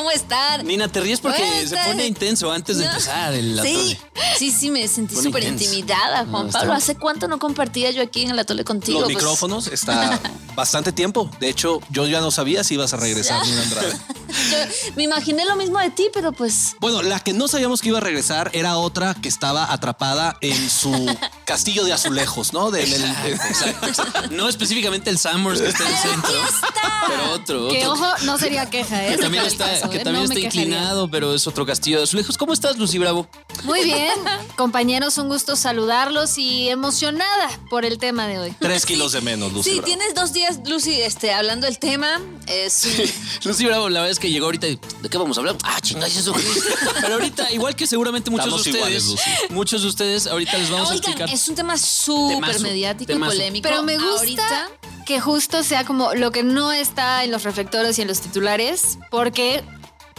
¿cómo están? Nina, te ríes porque ¿Cómo se pone intenso antes de No. empezar el Sí, atole. sí, sí, me sentí súper intimidada, Juan No, Pablo. ¿Hace cuánto no compartía yo aquí en el atole contigo? Los Pues, micrófonos está bastante tiempo. De hecho, yo ya no sabía si ibas a regresar, Nina Andrade. yo me imaginé lo mismo de ti, pero pues Bueno, la que no sabíamos que iba a regresar era otra que estaba atrapada en su castillo de azulejos, ¿no? De- del- Exacto, exacto. No específicamente el Summers que está en el centro, pero otro. Que ojo, no sería queja, ¿eh? Que también está, que ¿eh? también No me está quejaría. inclinado, pero es otro castillo de azulejos. ¿Cómo estás, Lucy Bravo? Muy bien, compañeros, un gusto saludarlos y emocionada por el tema de hoy. Tres kilos de menos, Lucy. sí, Bravo. tienes dos días, Lucy, este, hablando del tema. Es un- Lucy Bravo, la verdad es que llegó ahorita y ¿de qué vamos a hablar? Ah, chingas eso. Pero ahorita, igual que seguramente muchos Estamos de ustedes, iguales, Lucy. muchos de ustedes, ahorita les vamos a explicar. es un tema súper mediático temazo. y polémico. Pero me gusta Ahorita, que justo sea como lo que no está en los reflectores y en los titulares, porque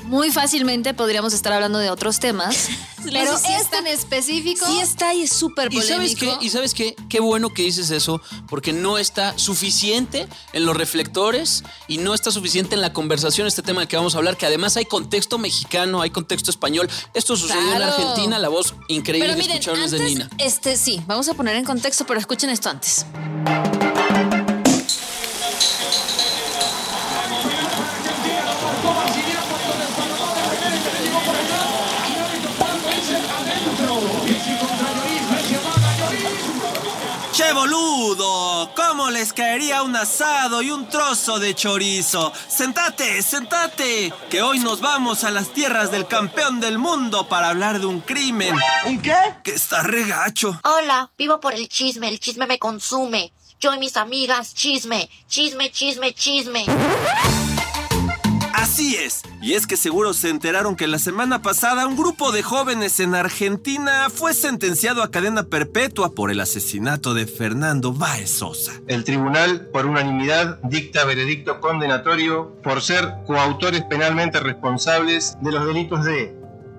muy fácilmente podríamos estar hablando de otros temas, pero sí es está- tan específico. sí está y es súper ¿Y sabes polémico. qué? ¿Y sabes qué? Qué bueno que dices eso, porque no está suficiente en los reflectores y no está suficiente en la conversación este tema del que vamos a hablar, que además hay contexto mexicano, hay contexto español. Esto sucedió en. Argentina, la voz increíble Pero que miren, escucharon es de Nina. este sí, vamos a poner en contexto, pero escuchen esto antes. ¿Cómo les caería un asado y un trozo de chorizo? Sentate, sentate, que hoy nos vamos a las tierras del campeón del mundo para hablar de un crimen. ¿Un qué? Que está regacho. Hola, vivo por el chisme, el chisme me consume. Yo y mis amigas, chisme, chisme, chisme, chisme. Así es. Y es que seguro se enteraron que la semana pasada un grupo de jóvenes en Argentina fue sentenciado a cadena perpetua por el asesinato de Fernando Báez Sosa. El tribunal, por unanimidad, dicta veredicto condenatorio por ser coautores penalmente responsables de los delitos de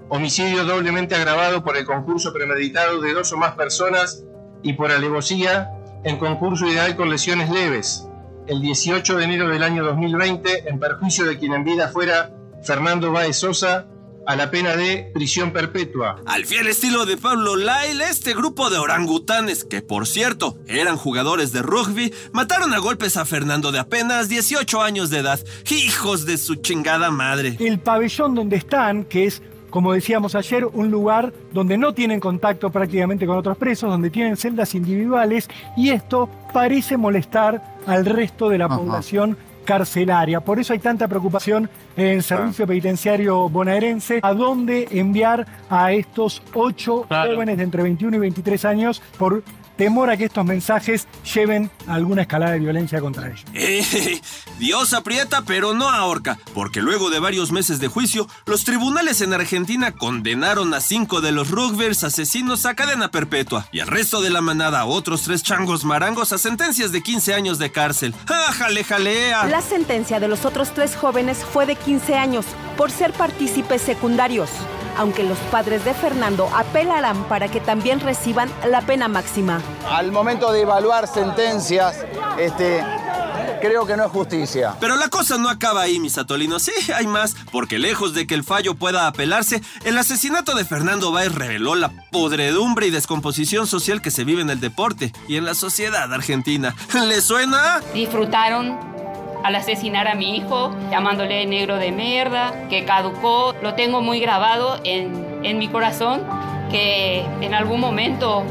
homicidio doblemente agravado por el concurso premeditado de dos o más personas y por alevosía en concurso ideal con lesiones leves. El 18 de enero del año 2020, en perjuicio de quien en vida fuera Fernando Báez Sosa, a la pena de prisión perpetua. Al fiel estilo de Pablo Lyle, este grupo de orangutanes, que por cierto eran jugadores de rugby, mataron a golpes a Fernando de apenas 18 años de edad. Hijos de su chingada madre. el pabellón donde están, que es, como decíamos ayer, un lugar donde no tienen contacto prácticamente con otros presos, donde tienen celdas individuales, y esto parece molestar al resto de la población carcelaria. Por eso hay tanta preocupación en el servicio penitenciario bonaerense, a dónde enviar a estos ocho jóvenes de entre 21 y 23 años por temor a que estos mensajes lleven a alguna escalada de violencia contra ellos. Eh, Dios aprieta pero no ahorca, porque luego de varios meses de juicio, los tribunales en Argentina condenaron a cinco de los rugbyers asesinos a cadena perpetua y al resto de la manada a otros tres changos marangos a sentencias de 15 años de cárcel. ¡Ah, jale, jalea! La sentencia de los otros tres jóvenes fue de 15 años por ser partícipes secundarios, aunque los padres de Fernando apelarán para que también reciban la pena máxima. Al momento de evaluar sentencias, este, creo que no es justicia. Pero la cosa no acaba ahí, mis atolinos. Sí, hay más, porque lejos de que el fallo pueda apelarse, el asesinato de Fernando Báez reveló la podredumbre y descomposición social que se vive en el deporte y en la sociedad argentina. ¿Le suena? disfrutaron al asesinar a mi hijo, llamándole negro de mierda, que caducó. Lo tengo muy grabado en, en mi corazón, que en algún momento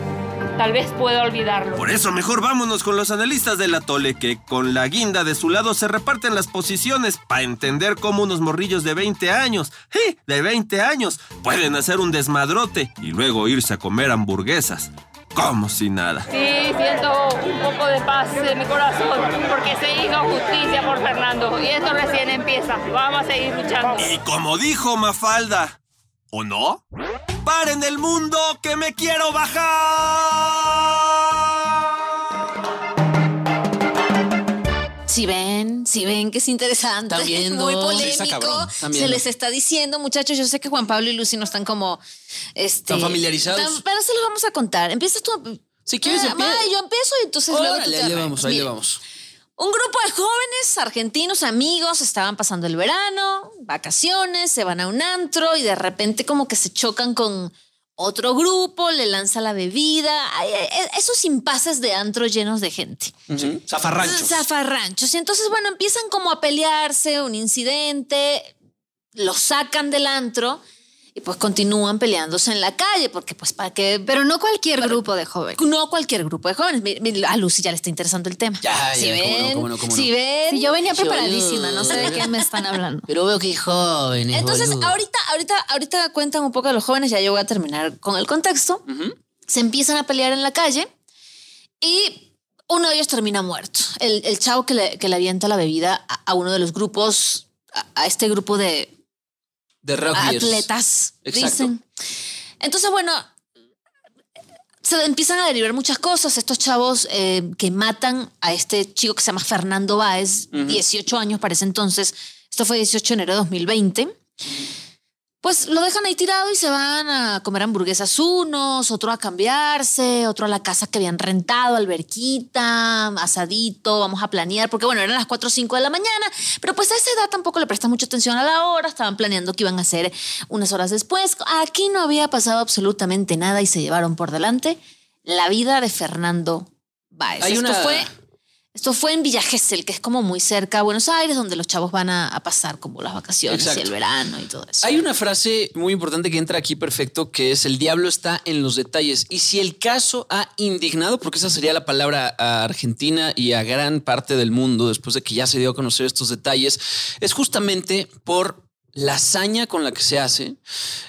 tal vez pueda olvidarlo. Por eso mejor vámonos con los analistas del atole que con la guinda de su lado se reparten las posiciones para entender cómo unos morrillos de 20 años, ¡sí! de 20 años, pueden hacer un desmadrote y luego irse a comer hamburguesas. Como si nada. Sí, siento un poco de paz en mi corazón porque se hizo justicia por Fernando y esto recién empieza. Vamos a seguir luchando. Y como dijo Mafalda, ¿o no? ¡Paren el mundo que me quiero bajar! Si ven que es interesante, viendo, muy polémico. cabrón, se les está diciendo, muchachos, yo sé que Juan Pablo y Lucy no están como este, Están familiarizados. tan- pero se los vamos a contar. Empiezas tú. Si quieres, Ah, ma, yo empiezo y entonces luego tú Órale, te ahí le vamos, ahí le vamos. Un grupo de jóvenes argentinos, amigos, estaban pasando el verano, vacaciones, se van a un antro y de repente como que se chocan con otro grupo, le lanza la bebida. Ay, esos impases de antro llenos de gente. Zafarranchos. Zafarranchos. Y entonces, bueno, empiezan como a pelearse, un incidente, los sacan del antro y pues continúan peleándose en la calle, porque pues para que... Pero no cualquier grupo de jóvenes. No cualquier grupo de jóvenes. Mi- mi- A Lucy ya le está interesando el tema. Ya, si ya, cómo no, ven, cómo no, cómo no. si ven... Sí, yo venía yo- preparadísima, no sé de qué me están hablando. Pero veo que jóvenes. Entonces, boludo. ahorita, ahorita, ahorita cuentan un poco de los jóvenes, ya yo voy a terminar con el contexto. Se empiezan a pelear en la calle y uno de ellos termina muerto. El, el chavo que le, que le avienta la bebida a, a uno de los grupos, a, a este grupo de De rugbyers. atletas, Exacto. dicen. Entonces, bueno, se empiezan a derivar muchas cosas. Estos chavos eh, que matan a este chico que se llama Fernando Báez, 18 años para ese entonces, esto fue 18 de enero de 2020. Pues lo dejan ahí tirado y se van a comer hamburguesas unos, otro a cambiarse, otro a la casa que habían rentado, alberquita, asadito, vamos a planear, porque bueno, eran las 4 o 5 de la mañana, pero pues a esa edad tampoco le prestan mucha atención a la hora, estaban planeando que iban a hacer unas horas después. Aquí no había pasado absolutamente nada y se llevaron por delante la vida de Fernando Báez. Hay Esto una- fue esto fue en Villa Gesell, que es como muy cerca a Buenos Aires, donde los chavos van a, a pasar como las vacaciones Exacto. y el verano y todo eso. Hay una frase muy importante que entra aquí perfecto, que es el diablo está en los detalles. Y si el caso ha indignado, porque esa sería la palabra a Argentina y a gran parte del mundo después de que ya se dio a conocer estos detalles, es justamente por la hazaña con la que se hace,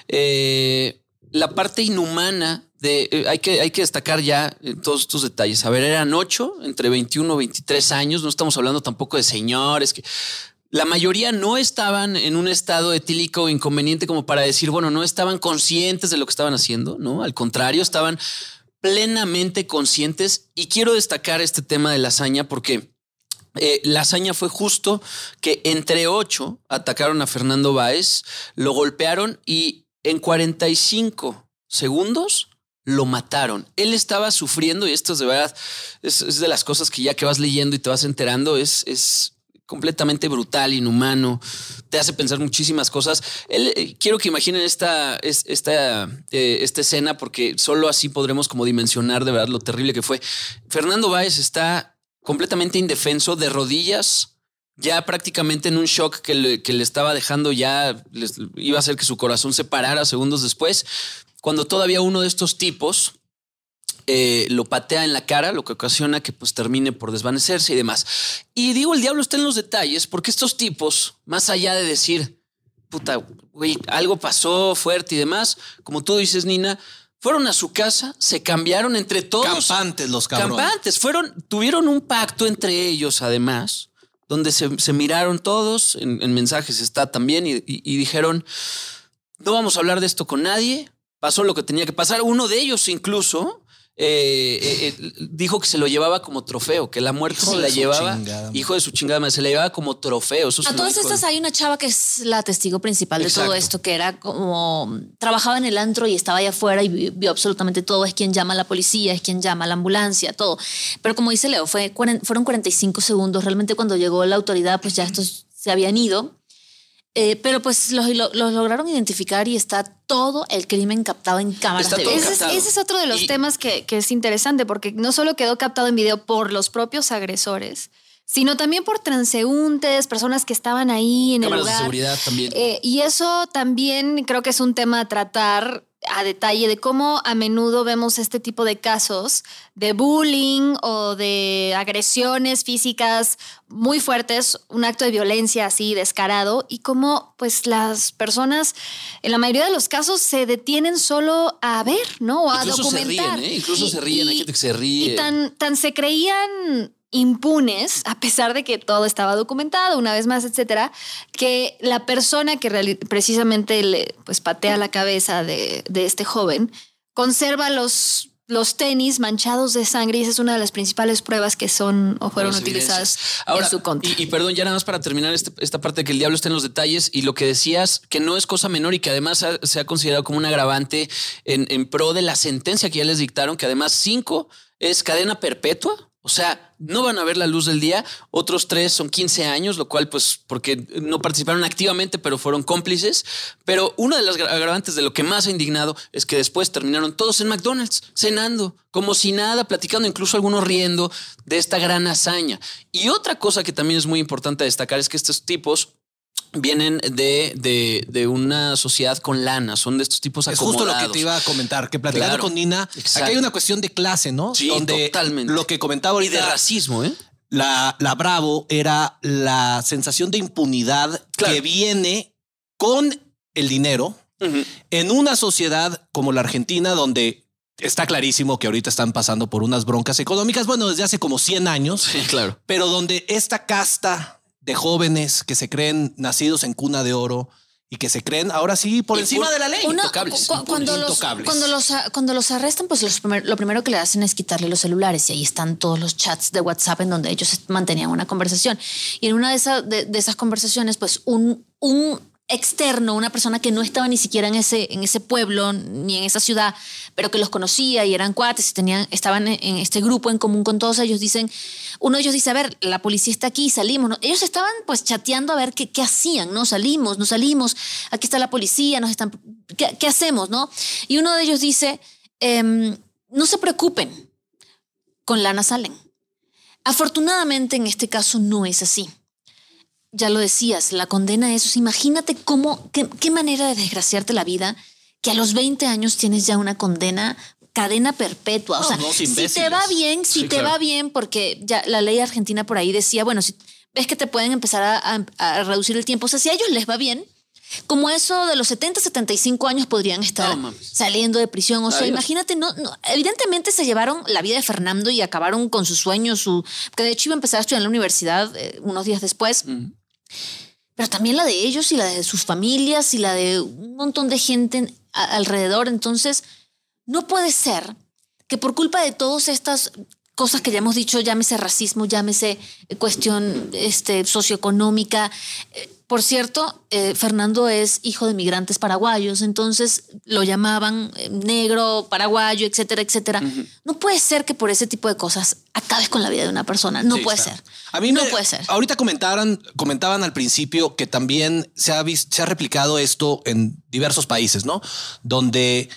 eh, la parte inhumana eh, hay, que, hay que destacar ya eh, todos estos detalles. A ver, eran ocho, entre 21 y 23 años, no estamos hablando tampoco de señores que... La mayoría no estaban en un estado etílico inconveniente como para decir, bueno, no estaban conscientes de lo que estaban haciendo, ¿no? Al contrario, estaban plenamente conscientes. Y quiero destacar este tema de la hazaña porque eh, la hazaña fue justo que entre ocho atacaron a Fernando Báez, lo golpearon y en 45 segundos lo mataron. Él estaba sufriendo y esto es de verdad, es, de las cosas que ya que vas leyendo y te vas enterando, es, es completamente brutal, inhumano, te hace pensar muchísimas cosas. Él, eh, quiero que imaginen esta, es- esta, eh, esta escena porque solo así podremos como dimensionar de verdad lo terrible que fue. Fernando Báez está completamente indefenso, de rodillas, ya prácticamente en un shock que le, que le estaba dejando ya, les- iba a hacer que su corazón se parara segundos después, cuando todavía uno de estos tipos eh, lo patea en la cara, lo que ocasiona que pues termine por desvanecerse y demás. Y digo, el diablo está en los detalles, porque estos tipos, más allá de decir, puta, güey, algo pasó fuerte y demás, como tú dices, Nina, fueron a su casa, se cambiaron entre todos. Campantes los cabrones. Campantes, fueron, tuvieron un pacto entre ellos, además, donde se, miraron todos, en, en mensajes está también, y dijeron, no vamos a hablar de esto con nadie, pasó lo que tenía que pasar. Uno de ellos incluso eh, eh, eh, dijo que se lo llevaba como trofeo, que la muerte Hijo se la llevaba, chingada hijo de su chingada madre, se la llevaba como trofeo. Eso A todas estas hay una chava que es la testigo principal de todo esto, que era como trabajaba en el antro y estaba allá afuera y vi- vio absolutamente todo. Es quien llama a la policía, es quien llama a la ambulancia, todo. Pero como dice Leo, fue, fueron 45 segundos. Realmente cuando llegó la autoridad, pues ya estos se habían ido. Eh, pero pues los, lo- los lograron identificar y está todo el crimen captado en cámaras Está de todo video. Ese ese es otro de los Y- temas que, que es interesante porque no solo quedó captado en video por los propios agresores, sino también por transeúntes, personas que estaban ahí en el Cámaras de lugar. seguridad también. Eh, y eso también creo que es un tema a tratar a detalle de cómo a menudo vemos este tipo de casos de bullying o de agresiones físicas muy fuertes, un acto de violencia así descarado y cómo pues las personas en la mayoría de los casos se detienen solo a ver, ¿no? O a Incluso se documentar. ríen, ¿eh? Incluso Y- se ríen, hay gente que se ríe. y tan, tan se creían impunes, a pesar de que todo estaba documentado, una vez más, etcétera, que la persona que precisamente le pues, patea la cabeza de, de este joven conserva los, los tenis manchados de sangre y esa es una de las principales pruebas que son o fueron utilizadas. Ahora, en su contra. Y, y perdón, ya nada más para terminar este- esta parte de que el diablo está en los detalles y lo que decías, que no es cosa menor y que además ha- se ha considerado como un agravante en, en pro de la sentencia que ya les dictaron, que además cinco es cadena perpetua. O sea, no van a ver la luz del día. Otros tres son 15 años, lo cual, pues, porque no participaron activamente, pero fueron cómplices. Pero una de las agravantes de lo que más ha indignado es que después terminaron todos en McDonald's, cenando, como si nada, platicando, incluso algunos riendo de esta gran hazaña. Y otra cosa que también es muy importante destacar es que estos tipos vienen de, de, de, una sociedad con lana, son de estos tipos Es acomodados. justo lo que te iba a comentar, que platicando Claro, con Nina, exacto. aquí hay una cuestión de clase, ¿no? Sí, Donde totalmente. Lo que comentaba Y ahorita. de racismo, ¿eh? La, la Bravo era la sensación de impunidad Claro. que viene con el dinero en una sociedad como la Argentina, donde está clarísimo que ahorita están pasando por unas broncas económicas, bueno, desde hace como 100 años, Sí, claro. pero donde esta casta de jóvenes que se creen nacidos en cuna de oro y que se creen ahora sí por encima de la ley. Intocables, cu- cuando, los, intocables. cuando, los, a- cuando los arrestan, pues los primer- lo primero que le hacen es quitarle los celulares y ahí están todos los chats de WhatsApp en donde ellos mantenían una conversación. Y en una de, esas de, de esas conversaciones, pues un, un externo, una persona que no estaba ni siquiera en ese, en ese pueblo ni en esa ciudad, pero que los conocía y eran cuates y tenían, estaban en, este grupo en común con todos ellos, dicen, uno de ellos dice, a ver, la policía está aquí, salimos. ¿no? Ellos estaban pues chateando a ver qué, qué hacían, ¿no? Salimos, no salimos, aquí está la policía, nos están, ¿qué, qué hacemos, no? Y uno de ellos dice, em, no se preocupen, con lana salen. Afortunadamente en este caso no es así. Ya lo decías, la condena es, imagínate cómo, qué, qué manera de desgraciarte la vida, que a los 20 años tienes ya una condena, cadena perpetua. O sea, si te va bien, si Sí, te claro. va bien, porque ya la ley argentina por ahí decía, bueno, si ves que te pueden empezar a, a- a reducir el tiempo, o sea, si a ellos les va bien, como eso de los 70, 75 años podrían estar No saliendo de prisión. O sea, Adiós. imagínate, no, no, evidentemente se llevaron la vida de Fernando y acabaron con sus sueños, su, que de hecho iba a empezar a estudiar en la universidad eh, unos días después. Pero también la de ellos y la de sus familias y la de un montón de gente alrededor. Entonces, no puede ser que por culpa de todas estas cosas que ya hemos dicho, llámese racismo, llámese eh, cuestión este, socioeconómica. eh, por cierto, eh, Fernando es hijo de migrantes paraguayos, entonces lo llamaban negro, paraguayo, etcétera, etcétera. No puede ser que por ese tipo de cosas acabes con la vida de una persona. No Sí, puede claro. ser. A mí no me- puede ser. Ahorita comentaban, comentaban al principio que también se ha, vis- se ha replicado esto en diversos países, ¿no? Donde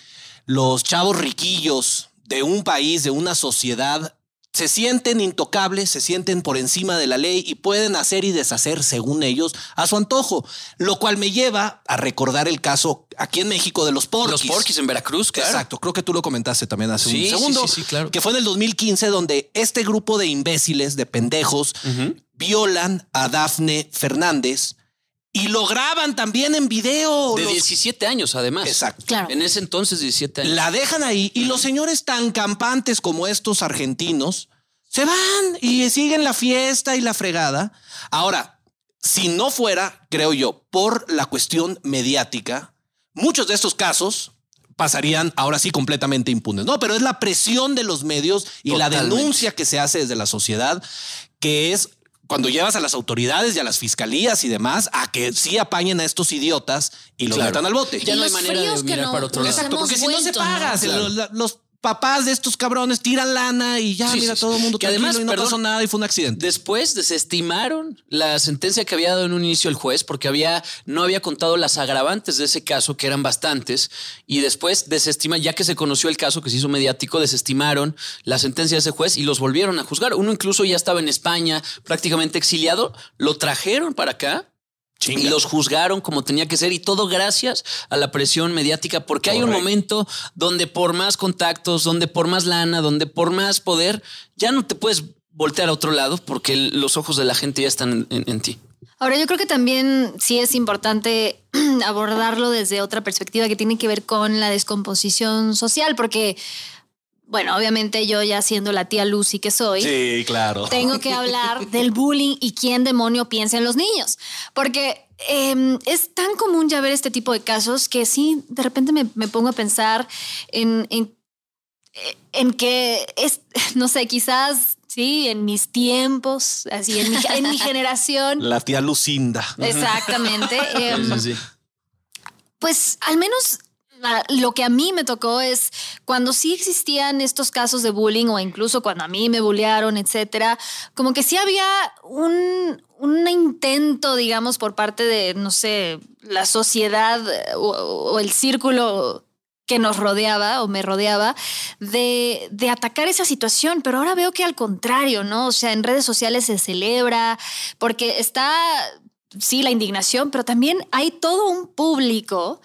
los chavos riquillos de un país, de una sociedad, se sienten intocables, se sienten por encima de la ley y pueden hacer y deshacer según ellos a su antojo. Lo cual me lleva a recordar el caso aquí en México de los porquis. Los porquis en Veracruz, claro. Exacto, creo que tú lo comentaste también hace Sí, un segundo. sí, sí, claro. Que fue en el 2015 donde este grupo de imbéciles, de pendejos, violan a Dafne Fernández y lo graban también en video. De Los- 17 años, además. Exacto. Claro. En ese entonces, 17 años. La dejan ahí y los señores tan campantes como estos argentinos se van y siguen la fiesta y la fregada. Ahora, si no fuera, creo yo, por la cuestión mediática, muchos de estos casos pasarían ahora sí completamente impunes, ¿no? Pero es la presión de los medios y la denuncia que se hace desde la sociedad, que es cuando llevas a las autoridades y a las fiscalías y demás a que sí apañen a estos idiotas y los Claro. metan al bote. Ya Y no hay manera de mirar no- para otro lado. Exacto, porque si no se vuelto, paga, ¿no? se- Claro. los, los papás de estos cabrones tiran lana y ya, Sí, mira, sí, todo el mundo Que además, y no perdón, pasó nada y fue un accidente. Después desestimaron la sentencia que había dado en un inicio el juez porque había, no había contado las agravantes de ese caso, que eran bastantes, y después desestiman, ya que se conoció el caso que se hizo mediático, desestimaron la sentencia de ese juez y los volvieron a juzgar. Uno incluso ya estaba en España, prácticamente exiliado, lo trajeron para acá. Y los juzgaron como tenía que ser y todo gracias a la presión mediática, porque hay un momento donde por más contactos, donde por más lana, donde por más poder, ya no te puedes voltear a otro lado porque los ojos de la gente ya están en, en- en ti. Ahora, yo creo que también sí es importante abordarlo desde otra perspectiva que tiene que ver con la descomposición social, porque, bueno, obviamente yo ya siendo la tía Lucy que soy, Sí, claro. tengo que hablar del bullying y quién demonio piensa en los niños. Porque eh, es tan común ya ver este tipo de casos que sí, de repente me, me pongo a pensar en, en, en que es, no sé, quizás, sí, en mis tiempos, así, en mi, en mi generación. La tía Lucinda. Exactamente. em, Sí, sí, sí. pues al menos lo que a mí me tocó es cuando sí existían estos casos de bullying o incluso cuando a mí me bullearon, etcétera, como que sí había un, un intento, digamos, por parte de, no sé, la sociedad eh, o, o el círculo que nos rodeaba o me rodeaba de, de, atacar esa situación, pero ahora veo que al contrario, ¿no? O sea, en redes sociales se celebra porque está, sí, la indignación, pero también hay todo un público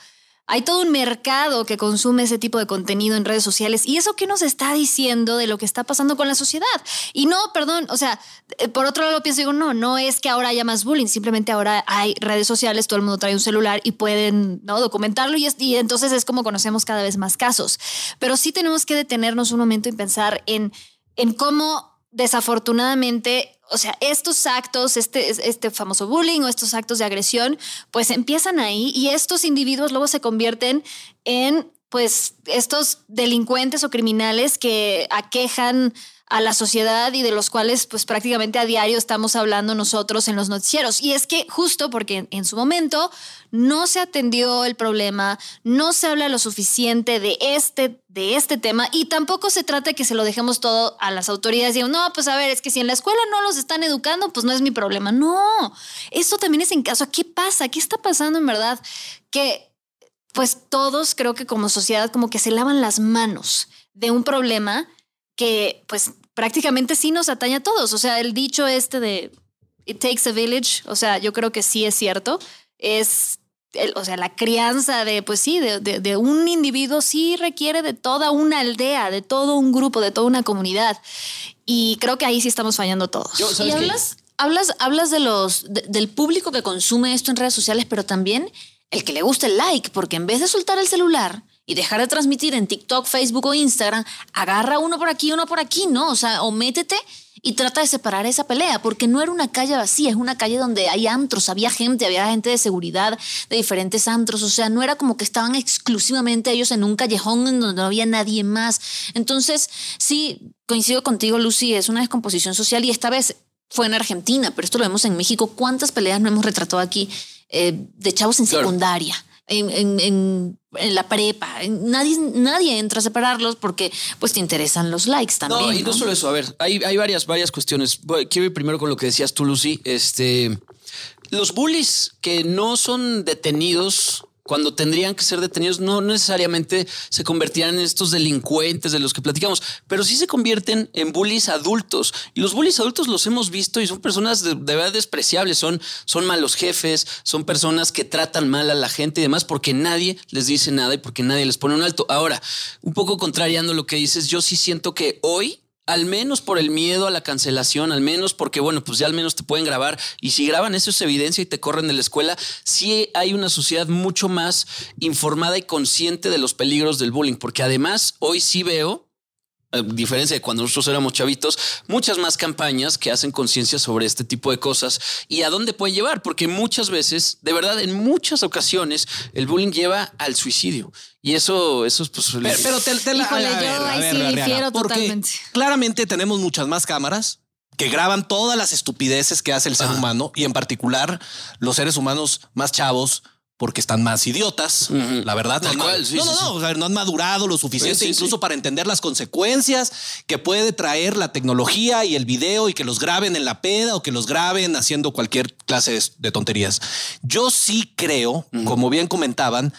hay todo un mercado que consume ese tipo de contenido en redes sociales. ¿Y eso qué nos está diciendo de lo que está pasando con la sociedad? Y no, perdón, o sea, eh, por otro lado pienso, digo, no, no es que ahora haya más bullying, simplemente ahora hay redes sociales, todo el mundo trae un celular y pueden ¿no? documentarlo y, y entonces es como conocemos cada vez más casos. Pero sí tenemos que detenernos un momento y pensar en, en cómo desafortunadamente o sea, estos actos, este, este famoso bullying o estos actos de agresión, pues empiezan ahí y estos individuos luego se convierten en, pues, estos delincuentes o criminales que aquejan a la sociedad y de los cuales pues prácticamente a diario estamos hablando nosotros en los noticieros. Y es que justo porque en su momento no se atendió el problema, no se habla lo suficiente de este, de este tema y tampoco se trata de que se lo dejemos todo a las autoridades y no, pues a ver, es que si en la escuela no los están educando, pues no es mi problema. No, esto también es en caso, ¿qué pasa? ¿Qué está pasando en verdad? Que pues todos creo que como sociedad como que se lavan las manos de un problema que pues prácticamente sí nos atañe a todos. O sea, el dicho este de It takes a village, o sea, yo creo que sí es cierto. Es, o sea, la crianza de, pues sí, de, de, un individuo sí requiere de toda una aldea, de todo un grupo, de toda una comunidad. Y creo que ahí sí estamos fallando todos. y hablas, hablas, hablas de los, del público que consume esto en redes sociales, pero también el que le gusta el like, porque en vez de soltar el celular, y dejar de transmitir en TikTok, Facebook o Instagram, agarra uno por aquí, uno por aquí, ¿no? O sea, o métete y trata de separar esa pelea, porque no era una calle vacía, es una calle donde hay antros, había gente, había gente de seguridad de diferentes antros, o sea, no era como que estaban exclusivamente ellos en un callejón donde no había nadie más. Entonces, sí, coincido contigo, Lucy, es una descomposición social y esta vez fue en Argentina, pero esto lo vemos en México. ¿Cuántas peleas no hemos retratado aquí eh, de chavos en secundaria? En, la prepa. Nadie, nadie entra a separarlos porque pues te interesan los likes también. No, y no, solo eso. A ver, hay, hay varias, varias cuestiones. Quiero ir primero con lo que decías tú, Lucy. Este, los bullies que no son detenidos cuando tendrían que ser detenidos, no necesariamente se convertirán en estos delincuentes de los que platicamos, pero sí se convierten en bullies adultos. Y los bullies adultos los hemos visto y son personas de, verdad despreciables, son, son malos jefes, son personas que tratan mal a la gente y demás porque nadie les dice nada y porque nadie les pone un alto. Ahora, un poco contrariando lo que dices, yo sí siento que hoy al menos por el miedo a la cancelación, al menos porque, bueno, pues ya al menos te pueden grabar. Y si graban eso es evidencia y te corren de la escuela, sí hay una sociedad mucho más informada y consciente de los peligros del bullying, porque además hoy sí veo a diferencia de cuando nosotros éramos chavitos, muchas más campañas que hacen conciencia sobre este tipo de cosas y a dónde pueden llevar, porque muchas veces, de verdad, en muchas ocasiones, el bullying lleva al suicidio. Y eso, eso es pues. Pero, te, la. Porque claramente tenemos muchas más cámaras que graban todas las estupideces que hace el ser humano y en particular los seres humanos más chavos porque están más idiotas, la verdad. No, no, no, no, han madurado lo suficiente incluso para entender las consecuencias que puede traer la tecnología y el video y que los graben en la peda o que los graben haciendo cualquier clase de, tonterías. Yo sí creo, como bien comentaban,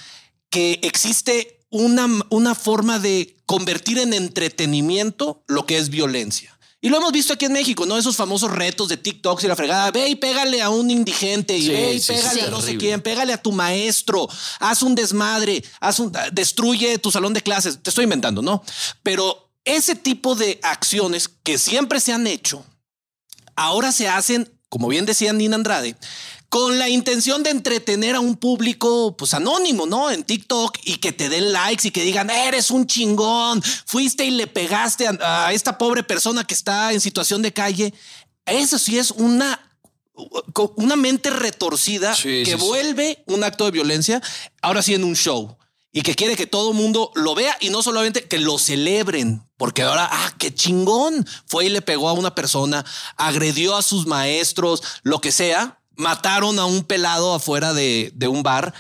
que existe una, una forma de convertir en entretenimiento lo que es violencia. Y lo hemos visto aquí en México, ¿no? Esos famosos retos de TikTok y la fregada. Ve y pégale a un indigente y ve y pégale a no sé quién, pégale a tu maestro, haz un desmadre, haz un, destruye tu salón de clases. Te estoy inventando, ¿no? Pero ese tipo de acciones que siempre se han hecho, ahora se hacen, como bien decía Nina Andrade, con la intención de entretener a un público pues anónimo, ¿no? En TikTok y que te den likes y que digan, eres un chingón, fuiste y le pegaste a, esta pobre persona que está en situación de calle. Eso sí es una una mente retorcida que vuelve un acto de violencia, ahora sí en un show y que quiere que todo mundo lo vea y no solamente que lo celebren, porque ahora, ah, qué chingón, fue y le pegó a una persona, agredió a sus maestros, lo que sea, mataron a un pelado afuera de, un bar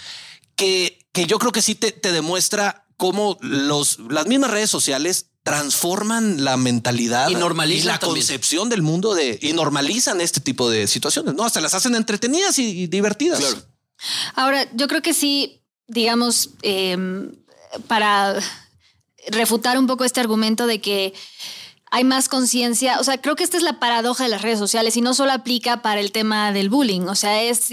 que, que yo creo que sí te, te demuestra cómo los, las mismas redes sociales transforman la mentalidad Y normalizan la también. concepción del mundo de y normalizan este tipo de situaciones, no hasta las hacen entretenidas y, y divertidas. Claro. Ahora, yo creo que sí, digamos, eh, para refutar un poco este argumento de que hay más conciencia, o sea, creo que esta es la paradoja de las redes sociales y no solo aplica para el tema del bullying, o sea, es...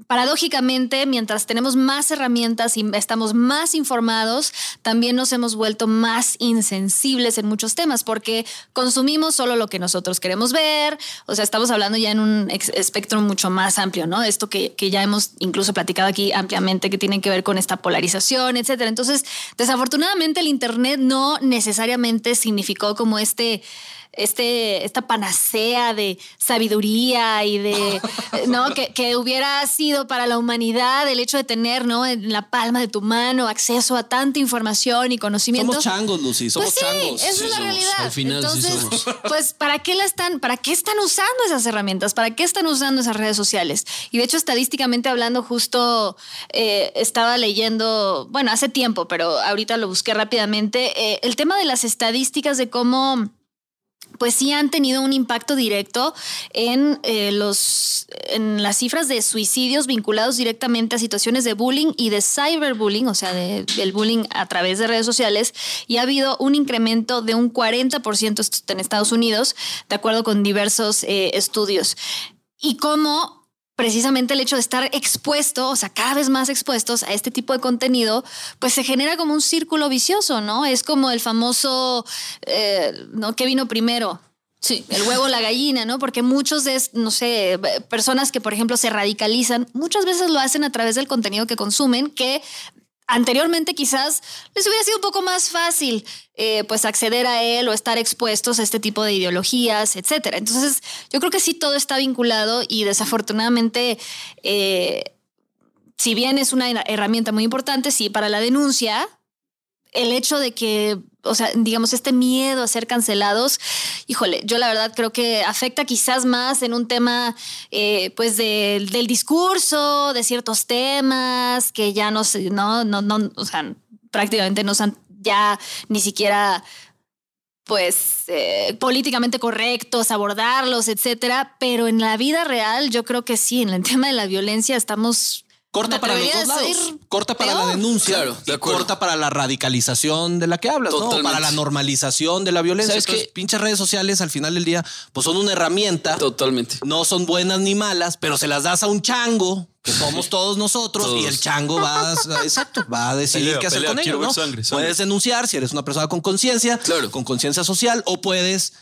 en- Paradójicamente, mientras tenemos más herramientas y estamos más informados, también nos hemos vuelto más insensibles en muchos temas porque consumimos solo lo que nosotros queremos ver. O sea, estamos hablando ya en un espectro mucho más amplio, ¿no? Esto que, que ya hemos incluso platicado aquí ampliamente, que tiene que ver con esta polarización, etcétera. Entonces, desafortunadamente, el Internet no necesariamente significó como este este, esta panacea de sabiduría y de, ¿no? Que, que hubiera sido para la humanidad el hecho de tener, ¿no? En la palma de tu mano acceso a tanta información y conocimiento. Somos changos, Lucy, somos Pues sí, changos. esa Sí, es la somos. realidad. Al final sí Entonces, somos. pues, ¿para qué la están, para qué están usando esas herramientas? ¿Para qué están usando esas redes sociales? Y de hecho, estadísticamente hablando, justo eh, estaba leyendo, bueno, hace tiempo, pero ahorita lo busqué rápidamente, eh, el tema de las estadísticas de cómo pues sí han tenido un impacto directo en eh, los en las cifras de suicidios vinculados directamente a situaciones de bullying y de cyberbullying, o sea, de- del bullying a través de redes sociales, y ha habido un incremento de un 40% esto en Estados Unidos, de acuerdo con diversos eh, estudios. Y cómo precisamente el hecho de estar expuesto, o sea, cada vez más expuestos a este tipo de contenido, pues se genera como un círculo vicioso, ¿no? Es como el famoso, eh, ¿no? ¿Qué vino primero? Sí, el huevo la gallina, ¿no? Porque muchos de, no sé, personas que, por ejemplo, se radicalizan, muchas veces lo hacen a través del contenido que consumen, que anteriormente quizás les hubiera sido un poco más fácil eh, pues acceder a él o estar expuestos a este tipo de ideologías, etcétera. Entonces, yo creo que sí todo está vinculado y desafortunadamente, eh, si bien es una herramienta muy importante, sí, para la denuncia, el hecho de que, o sea, digamos, este miedo a ser cancelados, híjole, yo la verdad creo que afecta quizás más en un tema, eh, pues, del- del discurso, de ciertos temas que ya no sé, no, no, no, o sea, prácticamente no son ya ni siquiera pues eh, políticamente correctos, abordarlos, etcétera, pero en la vida real yo creo que sí, en el tema de la violencia estamos Corta para los dos lados. Corta para peor. la denuncia Claro, de y acuerdo. corta para la radicalización de la que hablas, ¿no? Para la normalización de la violencia. ¿Sabes Entonces, qué? pinches redes sociales al final del día, pues son una herramienta. Totalmente. No son buenas ni malas, pero se las das a un chango, que somos todos nosotros, Todos. y el chango va a, exacto, va a decidir Pelea, qué hacer pelea, con quiero ello, ¿no? ver sangre, sangre. Puedes denunciar si eres una persona con conciencia, Claro. con conciencia social, o puedes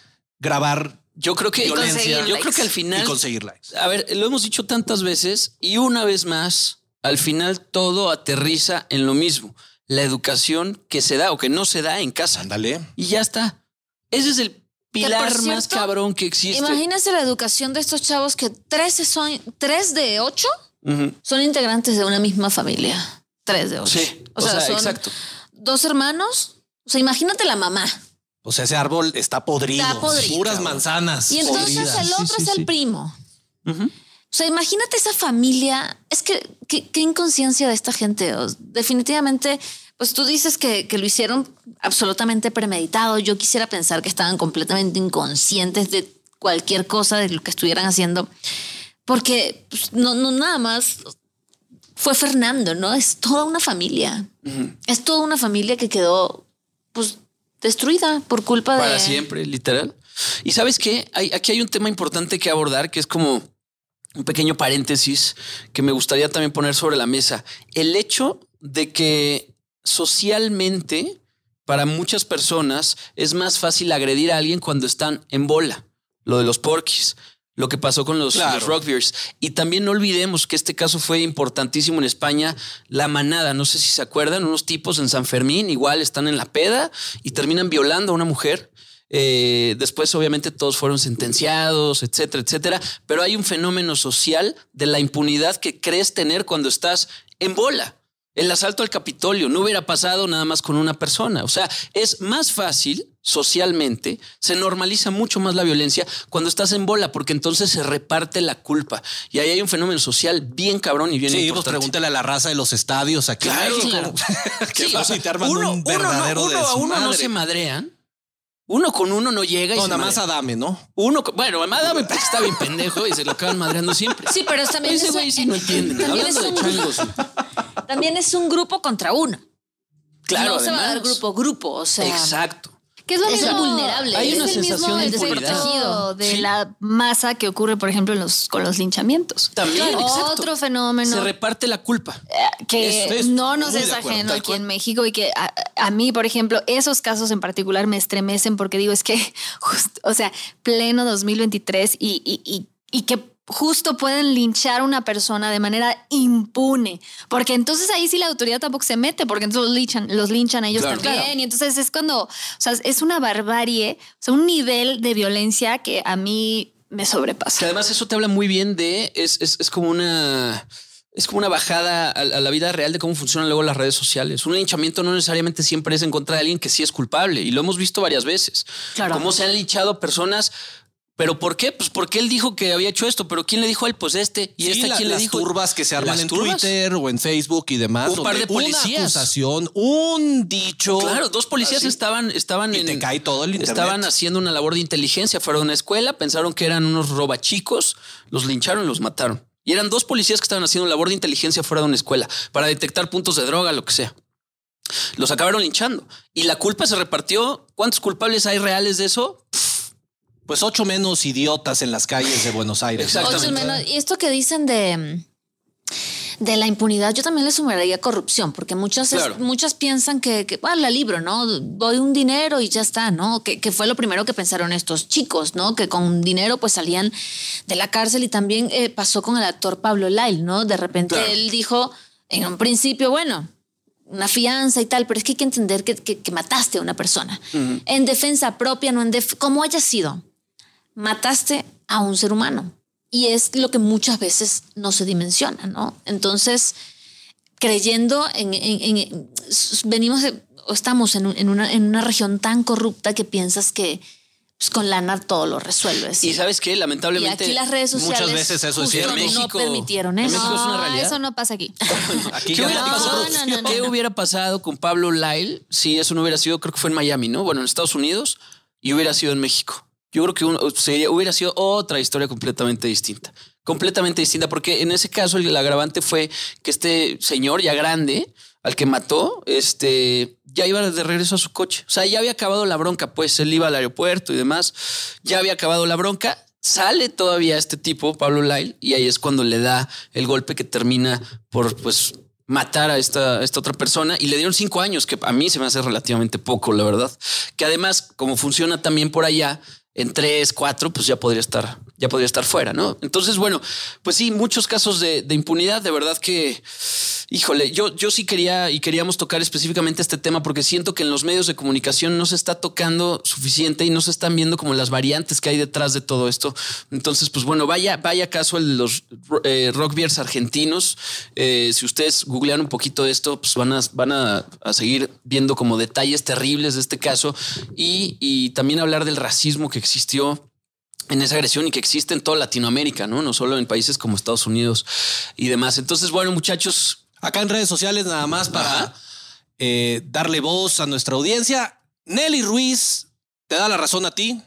grabar Yo creo que violencia yo creo que al final y conseguir likes. A ver, lo hemos dicho tantas veces y una vez más, al final todo aterriza en lo mismo. La educación que se da o que no se da en casa. Ándale. Y ya está. Ese es el pilar más cabrón que existe. Imagínense la educación de estos chavos que 13 son, 3 de 8 Ujú. son integrantes de una misma familia. 3 de 8. Sí, o sea, son exacto. Dos hermanos. O sea, imagínate la mamá. O sea, ese árbol está podrido. Está podrido. Puras manzanas. Y entonces podridas. el otro Sí, sí, es el primo. Ujú. O sea, imagínate esa familia. Es que qué, qué inconsciencia de esta gente. O- definitivamente, pues tú dices que, que lo hicieron absolutamente premeditado. Yo quisiera pensar que estaban completamente inconscientes de cualquier cosa de lo que estuvieran haciendo. Porque pues, no, no nada más fue Fernando, ¿no? Es toda una familia. Es toda una familia que quedó pues destruida por culpa de... Para siempre, literal. Y sabes qué? Hay, aquí hay un tema importante que abordar que es como un pequeño paréntesis que me gustaría también poner sobre la mesa. El hecho de que socialmente para muchas personas es más fácil agredir a alguien cuando están en bola. Lo de los porquis. Lo que pasó con los, Claro. los. Y también no olvidemos que este caso fue importantísimo en España. La manada, no sé si se acuerdan, unos tipos en San Fermín igual están en la peda y terminan violando a una mujer. Eh, después, obviamente, todos fueron sentenciados, etcétera, etcétera. Pero hay un fenómeno social de la impunidad que crees tener cuando estás en bola. El asalto al Capitolio no hubiera pasado nada más con una persona. O sea, es más fácil socialmente, se normaliza mucho más la violencia cuando estás en bola, porque entonces se reparte la culpa. Y ahí hay un fenómeno social bien cabrón y bien Sí, pues importante. pregúntale a la raza de los estadios aquí. Claro, Sí, o arman uno, un uno no- verdadero uno a uno no se madrean. Uno con uno no llega y No, se nada más madrea. Adame, ¿no? Uno, con- bueno, Adame porque está bien pendejo y se lo acaban madreando siempre. Sí, pero es también Ese es- güey sí no entiende. también Hablando es de un- changos. También es un grupo contra uno. Claro, no se va a dar además. grupo, grupo. O sea, Exacto. Que es lo Es mismo. vulnerable. Hay es una el sensación mismo de desprotegido de Sí. la masa que ocurre, por ejemplo, en los, con los linchamientos. También, exacto. Otro fenómeno. Se reparte la culpa. eh, que es, no nos es acuerdo, ajeno aquí en México y que a, a mí, por ejemplo, esos casos en particular me estremecen porque digo, es que, just- o sea, pleno 2023 y, y, y, y que justo pueden linchar a una persona de manera impune, porque entonces ahí sí la autoridad tampoco se mete, porque entonces los linchan, los linchan a ellos Claro. también. Claro. Y entonces es cuando, o sea, es una barbarie, o sea, un nivel de violencia que a mí me sobrepasa. Que además eso te habla muy bien de, es, es, es como una... Es como una bajada a, a la vida real de cómo funcionan luego las redes sociales. Un linchamiento no necesariamente siempre es en contra de alguien que sí es culpable y lo hemos visto varias veces. Claro. Cómo se han linchado personas. ¿Pero por qué? Pues porque él dijo que había hecho esto, pero ¿quién le dijo a él? Pues este. Y Sí, este, la- ¿quién las le dijo? turbas que se arman Las en turbas. Twitter o en Facebook y demás. Un par de policías. Una acusación, un dicho. Claro, dos policías así, estaban, estaban Y en. te cae todo el internet. Estaban haciendo una labor de inteligencia. Fueron a una escuela, pensaron que eran unos robachicos, los lincharon y los mataron. Y eran dos policías que estaban haciendo labor de inteligencia fuera de una escuela para detectar puntos de droga, lo que sea. Los acabaron linchando y la culpa se repartió. ¿Cuántos culpables hay reales de eso? Pues ocho menos idiotas en las calles de Buenos Aires. Exactamente. Ocho menos. Y esto que dicen de, de la impunidad, yo también le sumaría corrupción, porque muchas, es- Claro. muchas piensan que, que ah, la libro, ¿no? Doy un dinero y ya está, ¿no? Que, que fue lo primero que pensaron estos chicos, ¿no? Que con dinero pues salían de la cárcel y también eh, pasó con el actor Pablo Lyle, ¿no? De repente Claro. él dijo en un principio, bueno, una fianza y tal, pero es que hay que entender que, que- que mataste a una persona. En defensa propia, no en def como haya sido mataste a un ser humano. Y es lo que muchas veces no se dimensiona, ¿no? Entonces, creyendo en... en- en- venimos de- o estamos en, un- en una, en una región tan corrupta que piensas que pues, con lana todo lo resuelves. Y sabes qué, Y lamentablemente. aquí las redes sociales muchas veces eso es cierto. no México- permitieron eso. México es una No, realidad. eso no pasa aquí. Aquí ¿Qué ya hubiera, no, pasado, no, no, no, ¿Qué hubiera pasado con Pablo Lyle si eso no hubiera sido, creo que fue en Miami, ¿no? Bueno, en Estados Unidos y hubiera sido en México. Yo creo que uno- sería, hubiera sido otra historia completamente distinta. Completamente distinta, porque en ese caso el agravante fue que este señor ya grande, al que mató, este, ya iba de regreso a su coche. O sea, ya había acabado la bronca, pues él iba al aeropuerto y demás, ya había acabado la bronca. Sale todavía este tipo, Pablo Lyle, y ahí es cuando le da el golpe que termina por, pues, matar a esta, esta otra persona y le dieron cinco años, que a mí se me hace relativamente poco, la verdad. Que además, como funciona también por allá, en tres, cuatro, pues ya podría estar, ya podría estar fuera, ¿no? Entonces, bueno, pues sí, muchos casos de, impunidad, de verdad que, híjole, yo, yo sí quería y queríamos tocar específicamente este tema porque siento que en los medios de comunicación no se está tocando suficiente y no se están viendo como las variantes que hay detrás de todo esto. Entonces, pues bueno, vaya, vaya caso el de los eh, rock beers argentinos. Eh, si ustedes googlean un poquito de esto, pues van a, van a, a seguir viendo como detalles terribles de este caso y, y también hablar del racismo que existió en esa agresión y que existe en toda Latinoamérica, ¿no? No solo en países como Estados Unidos y demás. Entonces, bueno, muchachos, Acá en redes sociales nada más para eh, darle voz a nuestra audiencia. Nelly Ruiz te da la razón a ti.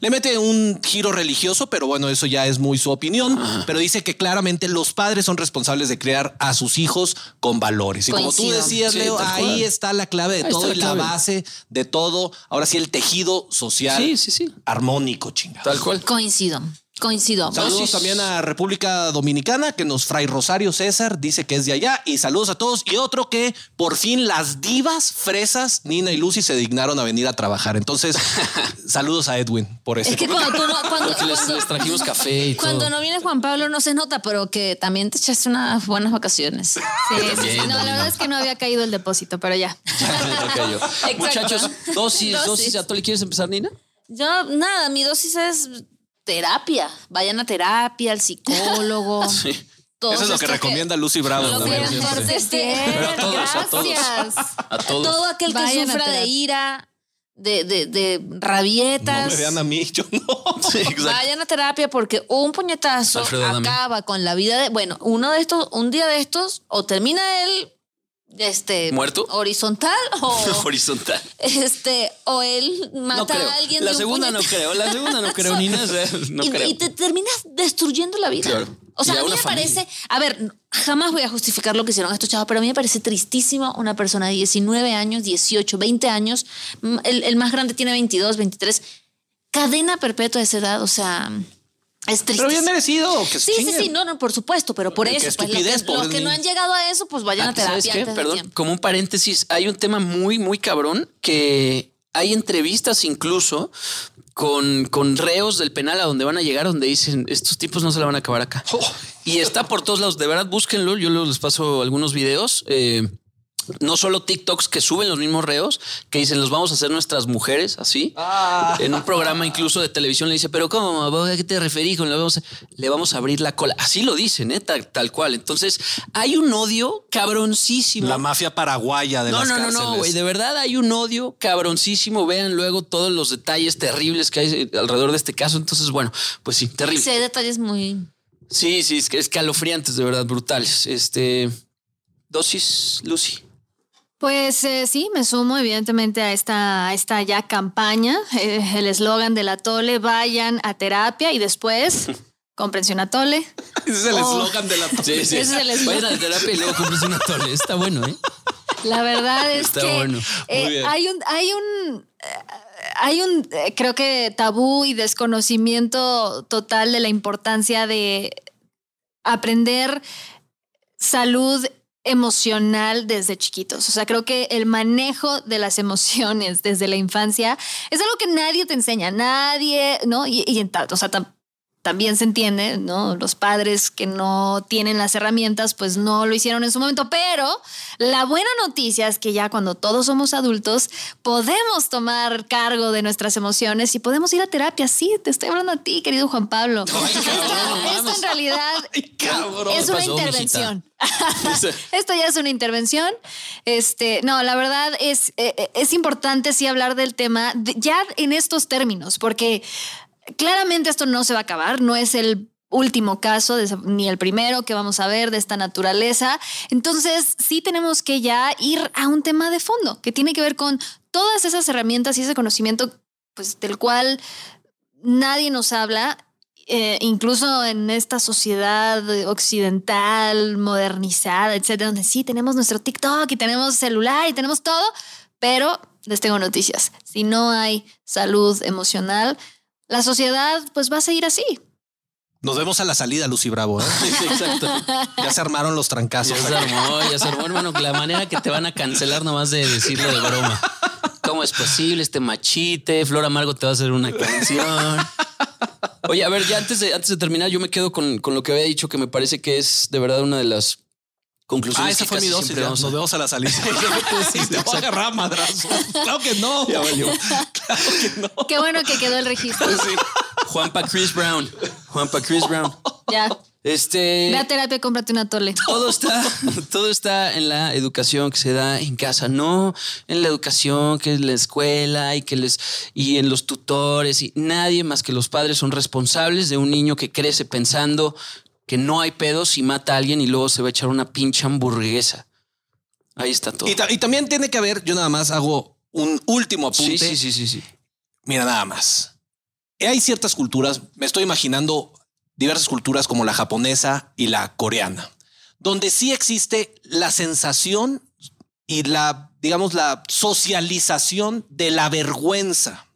Le mete un giro religioso, pero bueno, eso ya es muy su opinión. Pero dice que claramente los padres son responsables de crear a sus hijos con valores. Y como tú decías, Sí, Leo, ahí cual. está la clave de Ahí todo la y la base de todo. Ahora sí, el tejido social sí, sí, sí, armónico, chingada. tal cual. Coincido, coincido. Saludos también a República Dominicana, que nos Fray Rosario César dice que es de allá. Y saludos a todos. Y otro que por fin las divas fresas, Nina y Lucy, se dignaron a venir a trabajar. Entonces, saludos a Edwin por ese Es que cuando, tú no, cuando, Porque les, cuando- les trajimos café y cuando todo. no viene Juan Pablo no se nota, pero que también te echaste unas buenas vacaciones. Sí, sí, sí. No, la verdad es que no había caído el depósito, pero ya. Exacto. Muchachos, dosis, dosis. Dosis. ¿A tú le quieres empezar, Nina? Yo, nada, mi dosis es terapia. Vayan a terapia, al psicólogo. Sí. Todos Eso es lo que recomienda Lucy Bravo. Lo también que Pero a todos, a todos. Gracias. A todos. todo aquel que Vayan sufra de ira, de, de, de rabietas. No me vean a mí, yo no. Sí, exacto. Vayan a terapia porque un puñetazo Alfredo acaba con la vida de. Bueno, uno de estos, un día de estos, o termina él este ¿Muerto? horizontal o Horizontal. este o él mata No a alguien La de un segunda no creo. La segunda no creo, Nina. o sea, No y, creo. y te terminas destruyendo la vida. Claro. O sea, a a mí me familia. parece, a ver, jamás voy a justificar lo que hicieron estos chavos, pero a mí me parece tristísimo una persona de 19 años, 18, 20 años, mm, el, el más grande tiene 22, 23, cadena perpetua de esa edad, o sea, es triste. Pero bien merecido. Que Sí, sí, chinguen. sí, no, no, por supuesto, pero por eso, pues, los que, los que no han llegado a eso, pues vayan Ah, a terapia. Antes Perdón, como un paréntesis, hay un tema muy, muy cabrón que hay entrevistas incluso con, con reos del penal a donde van a llegar, donde dicen, estos tipos no se la van a acabar acá. Oh. Y está por todos lados, de verdad, búsquenlo, yo les paso algunos videos. eh, no solo TikToks que suben los mismos reos, que dicen, los vamos a hacer nuestras mujeres, así. Ah. En un programa incluso de televisión le dice, pero ¿cómo? ¿A qué te referís? con le, vamos a, le vamos a abrir la cola. Así lo dicen, ¿eh? tal, tal cual. Entonces, hay un odio cabroncísimo. La mafia paraguaya de No, las no, no, cárceles. no, güey. De verdad hay un odio cabroncísimo. Vean luego todos los detalles terribles que hay alrededor de este caso. Entonces, bueno, pues sí, terrible. Sí, hay detalles muy... Sí, sí, es que escalofriantes, de verdad, brutales. Este. Dosis, Lucy. Pues eh, sí, me sumo evidentemente a esta, a esta ya campaña, eh, el eslogan del atole, vayan a terapia y después comprensión atole. Ese es el Oh. eslogan de la Sí, sí. Ese es el eslogan. Vayan a la terapia y luego compres una tole. Está bueno, ¿eh? La verdad es Está que bueno. eh, hay un, hay un, hay un, eh, creo que tabú y desconocimiento total de la importancia de aprender salud emocional desde chiquitos. O sea, creo que el manejo de las emociones desde la infancia es algo que nadie te enseña, nadie, ¿no? Y, en tal- o sea, también se entiende, ¿no? Los padres que no tienen las herramientas, pues no lo hicieron en su momento, pero la buena noticia es que ya cuando todos somos adultos, podemos tomar cargo de nuestras emociones y podemos ir a terapia. Sí, te estoy hablando a ti, querido Juan Pablo. esto, esto en realidad es ¿Qué una pasó, intervención. Esto ya es una intervención. Este, no, la verdad es, eh, eh, es importante sí hablar del tema de- ya en estos términos, porque claramente esto no se va a acabar, no es el último caso, ni el primero que vamos a ver de esta naturaleza. Entonces, sí tenemos que ya ir a un tema de fondo, que tiene que ver con todas esas herramientas y ese conocimiento, pues, del cual nadie nos habla eh, incluso en esta sociedad occidental, modernizada, etcétera, donde sí tenemos nuestro TikTok y tenemos celular y tenemos todo, pero les tengo noticias. Si no hay salud emocional, la sociedad pues va a seguir así. Nos vemos a la salida, Lucy Bravo. ¿eh? Exacto. Ya se armaron los trancazos. Ya se armó, ya se armó, hermano. La manera que te van a cancelar nomás de decirlo de broma. ¿Cómo es posible este machite? Flor Amargo te va a hacer una canción. Oye, a ver, ya antes de, antes de terminar, yo me quedo con, con lo que había dicho, que me parece que es de verdad una de las conclusiones. Ah, esa que fue mi dosis. vamos a- Nos vemos a la salida. Sí, te voy a agarrar a madrazo. Claro que no. Ya valió. Qué bueno que quedó el registro. Juanpa Chris Brown. Juanpa Chris Brown. Ya. Este. Ve a terapia, cómprate una tole. Todo está, todo está en la educación que se da en casa, no en la educación que es la escuela y que les y en los tutores y nadie más que los padres son responsables de un niño que crece pensando que no hay pedos si mata a alguien y luego se va a echar una pinche hamburguesa. Ahí está todo. Y, ta- y también tiene que haber, yo nada más hago un último apunte. Sí, sí, sí, sí, sí. Mira, nada más. Hay ciertas culturas, me estoy imaginando diversas culturas como la japonesa y la coreana, donde sí existe la sensación y la, digamos, la socialización de la vergüenza.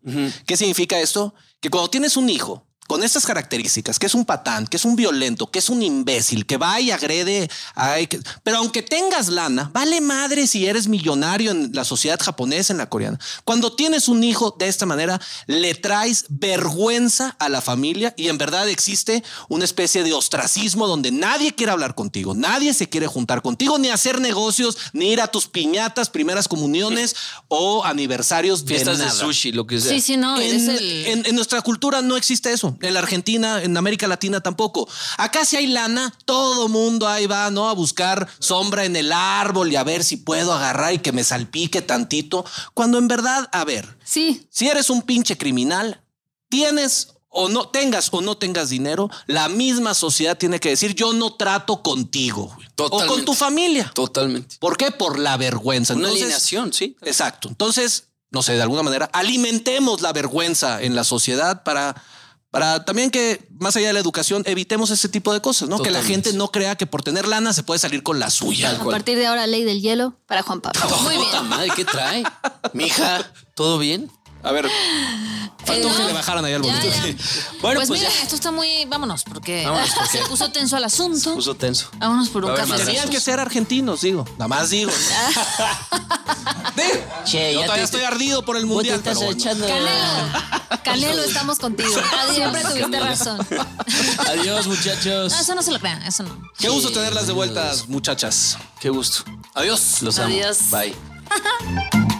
¿Qué significa esto? Que cuando tienes un hijo con estas características, que es un patán, que es un violento, que es un imbécil, que va y agrede, ay, que- pero aunque tengas lana, vale madre si eres millonario en la sociedad japonesa, en la coreana. Cuando tienes un hijo de esta manera, le traes vergüenza a la familia y en verdad existe una especie de ostracismo donde nadie quiere hablar contigo, nadie se quiere juntar contigo, ni hacer negocios, ni ir a tus piñatas, primeras comuniones o aniversarios Fiestas de de sushi, lo que sea. Sí, sí, no, eres En, el... en- en nuestra cultura no existe eso. En la Argentina, en América Latina tampoco. Acá si hay lana, todo mundo ahí va, ¿no? A buscar sombra en el árbol y a ver si puedo agarrar y que me salpique tantito. Cuando en verdad, a ver, Sí, si eres un pinche criminal, tienes o no tengas o no tengas dinero, la misma sociedad tiene que decir yo no trato contigo güey. o con Totalmente. tu familia. Totalmente. ¿Por qué? Por la vergüenza. Una Entonces, alineación, sí. Exacto. Entonces, no sé, de alguna manera, alimentemos la vergüenza en la sociedad para, para también que, más allá de la educación, evitemos ese tipo de cosas, ¿no? Que la gente no crea que por tener lana se puede salir con la suya. a partir de ahora, ley del hielo para Juan Pablo. Muy bien. madre, ¿qué trae? Mija, ¿todo bien? A ver, faltó Eh, que le bajaran ahí al bonito. ya. Bueno, pues, pues, miren, ya. esto está muy. Vámonos, porque, Vámonos, porque- se puso tenso el asunto. Puso tenso. Vámonos por un haber café. más Tenían que ser argentinos, digo. Nada más digo. Digo, Che, Yo todavía estoy ardido por el Vos te mundial. estás pero bueno. echando. Canelo, Canelo, estamos contigo. Siempre tuviste razón. Adiós, muchachos. No, eso no se lo crean, eso no. Qué gusto tenerlas de vueltas, muchachas. Qué gusto. Adiós. Los amo. Adiós. Bye.